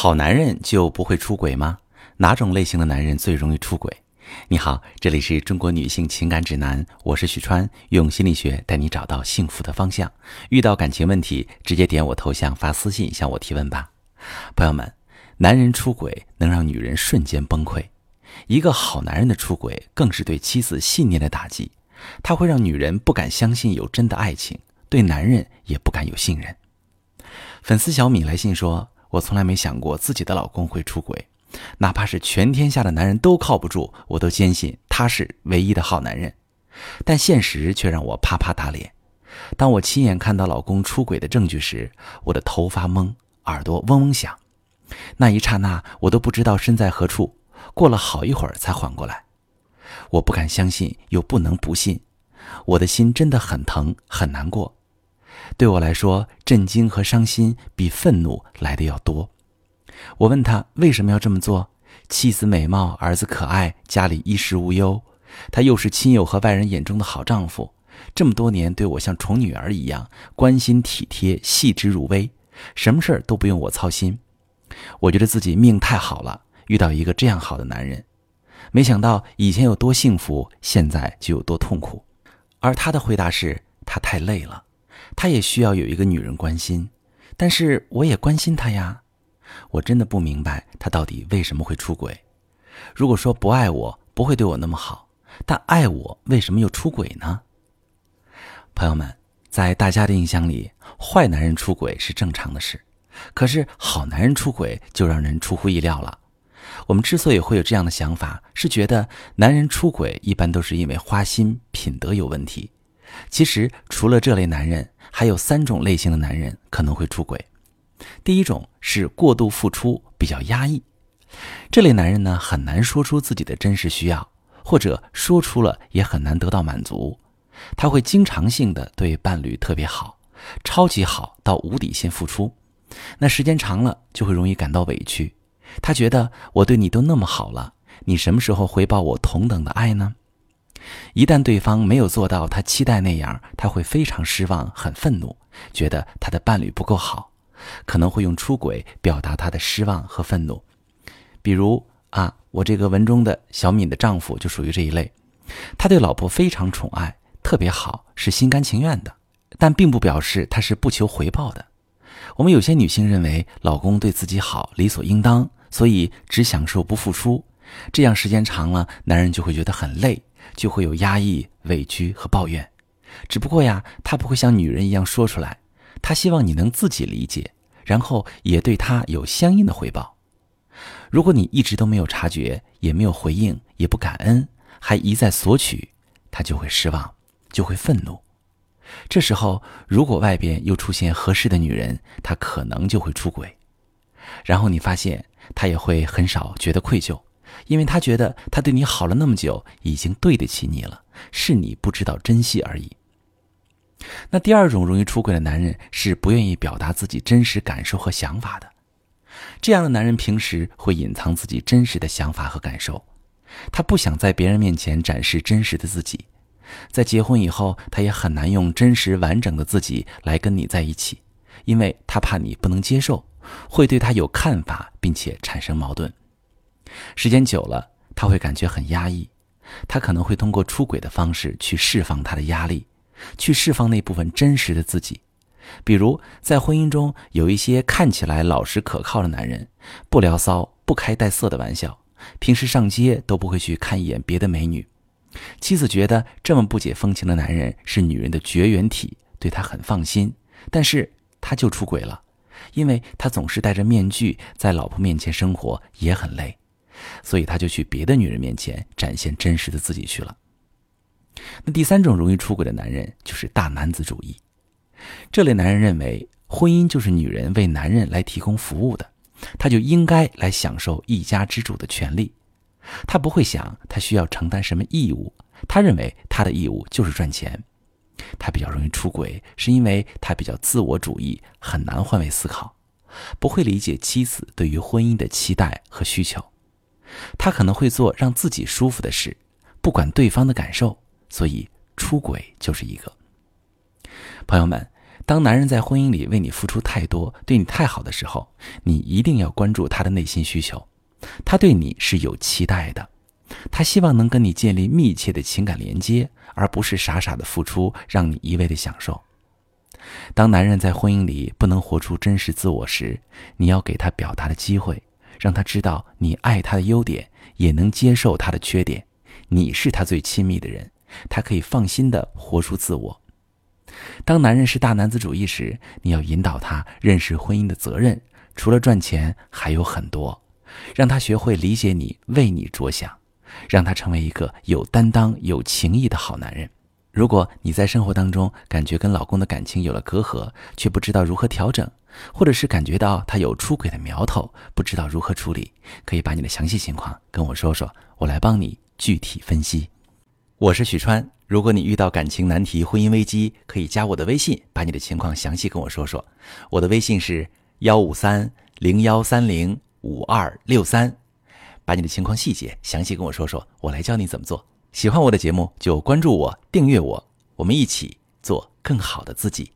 好男人就不会出轨吗？哪种类型的男人最容易出轨？你好，这里是中国女性情感指南，我是许川，用心理学带你找到幸福的方向。遇到感情问题，直接点我头像发私信向我提问吧。朋友们，男人出轨能让女人瞬间崩溃，一个好男人的出轨更是对妻子信念的打击，他会让女人不敢相信有真的爱情，对男人也不敢有信任。粉丝小米来信说。我从来没想过自己的老公会出轨，哪怕是全天下的男人都靠不住，我都坚信他是唯一的好男人。但现实却让我啪啪打脸。当我亲眼看到老公出轨的证据时，我的头发懵，耳朵嗡嗡响。那一刹那，我都不知道身在何处。过了好一会儿才缓过来。我不敢相信，又不能不信。我的心真的很疼，很难过。对我来说，震惊和伤心比愤怒来的要多。我问他为什么要这么做？妻子美貌，儿子可爱，家里衣食无忧，他又是亲友和外人眼中的好丈夫，这么多年对我像宠女儿一样关心体贴，细致入微，什么事儿都不用我操心。我觉得自己命太好了，遇到一个这样好的男人。没想到以前有多幸福，现在就有多痛苦。而他的回答是他太累了。他也需要有一个女人关心，但是我也关心他呀。我真的不明白他到底为什么会出轨。如果说不爱我，不会对我那么好，但爱我，为什么又出轨呢？朋友们，在大家的印象里，坏男人出轨是正常的事，可是好男人出轨就让人出乎意料了。我们之所以会有这样的想法，是觉得男人出轨一般都是因为花心、品德有问题。其实，除了这类男人，还有三种类型的男人可能会出轨。第一种是过度付出，比较压抑。这类男人呢，很难说出自己的真实需要，或者说出了也很难得到满足。他会经常性的对伴侣特别好，超级好到无底线付出。那时间长了，就会容易感到委屈。他觉得我对你都那么好了，你什么时候回报我同等的爱呢？一旦对方没有做到他期待那样，他会非常失望、很愤怒，觉得他的伴侣不够好，可能会用出轨表达他的失望和愤怒。比如啊，我这个文中的小敏的丈夫就属于这一类，他对老婆非常宠爱，特别好，是心甘情愿的，但并不表示他是不求回报的。我们有些女性认为老公对自己好理所应当，所以只享受不付出，这样时间长了，男人就会觉得很累。就会有压抑、委屈和抱怨，只不过呀，他不会像女人一样说出来，他希望你能自己理解，然后也对他有相应的回报。如果你一直都没有察觉，也没有回应，也不感恩，还一再索取，他就会失望，就会愤怒。这时候，如果外边又出现合适的女人，他可能就会出轨。然后你发现，他也会很少觉得愧疚。因为他觉得他对你好了那么久，已经对得起你了，是你不知道珍惜而已。那第二种容易出轨的男人是不愿意表达自己真实感受和想法的。这样的男人平时会隐藏自己真实的想法和感受，他不想在别人面前展示真实的自己。在结婚以后，他也很难用真实完整的自己来跟你在一起，因为他怕你不能接受，会对他有看法，并且产生矛盾。时间久了，他会感觉很压抑，他可能会通过出轨的方式去释放他的压力，去释放那部分真实的自己。比如，在婚姻中有一些看起来老实可靠的男人，不聊骚，不开带色的玩笑，平时上街都不会去看一眼别的美女。妻子觉得这么不解风情的男人是女人的绝缘体，对他很放心，但是他就出轨了，因为他总是戴着面具在老婆面前生活，也很累。所以他就去别的女人面前展现真实的自己去了。那第三种容易出轨的男人就是大男子主义。这类男人认为婚姻就是女人为男人来提供服务的，他就应该来享受一家之主的权利。他不会想他需要承担什么义务，他认为他的义务就是赚钱。他比较容易出轨，是因为他比较自我主义，很难换位思考，不会理解妻子对于婚姻的期待和需求。他可能会做让自己舒服的事，不管对方的感受，所以出轨就是一个。朋友们，当男人在婚姻里为你付出太多，对你太好的时候，你一定要关注他的内心需求。他对你是有期待的，他希望能跟你建立密切的情感连接，而不是傻傻的付出，让你一味的享受。当男人在婚姻里不能活出真实自我时，你要给他表达的机会，让他知道你爱他的优点，也能接受他的缺点。你是他最亲密的人，他可以放心的活出自我。当男人是大男子主义时，你要引导他认识婚姻的责任，除了赚钱还有很多，让他学会理解你，为你着想，让他成为一个有担当、有情义的好男人。如果你在生活当中感觉跟老公的感情有了隔阂，却不知道如何调整，或者是感觉到他有出轨的苗头，不知道如何处理，可以把你的详细情况跟我说说，我来帮你具体分析。我是许川，如果你遇到感情难题、婚姻危机，可以加我的微信，把你的情况详细跟我说说。我的微信是幺五三零幺三零五二六三，把你的情况细节详细跟我说说，我来教你怎么做。喜欢我的节目就关注我、订阅我，我们一起做更好的自己。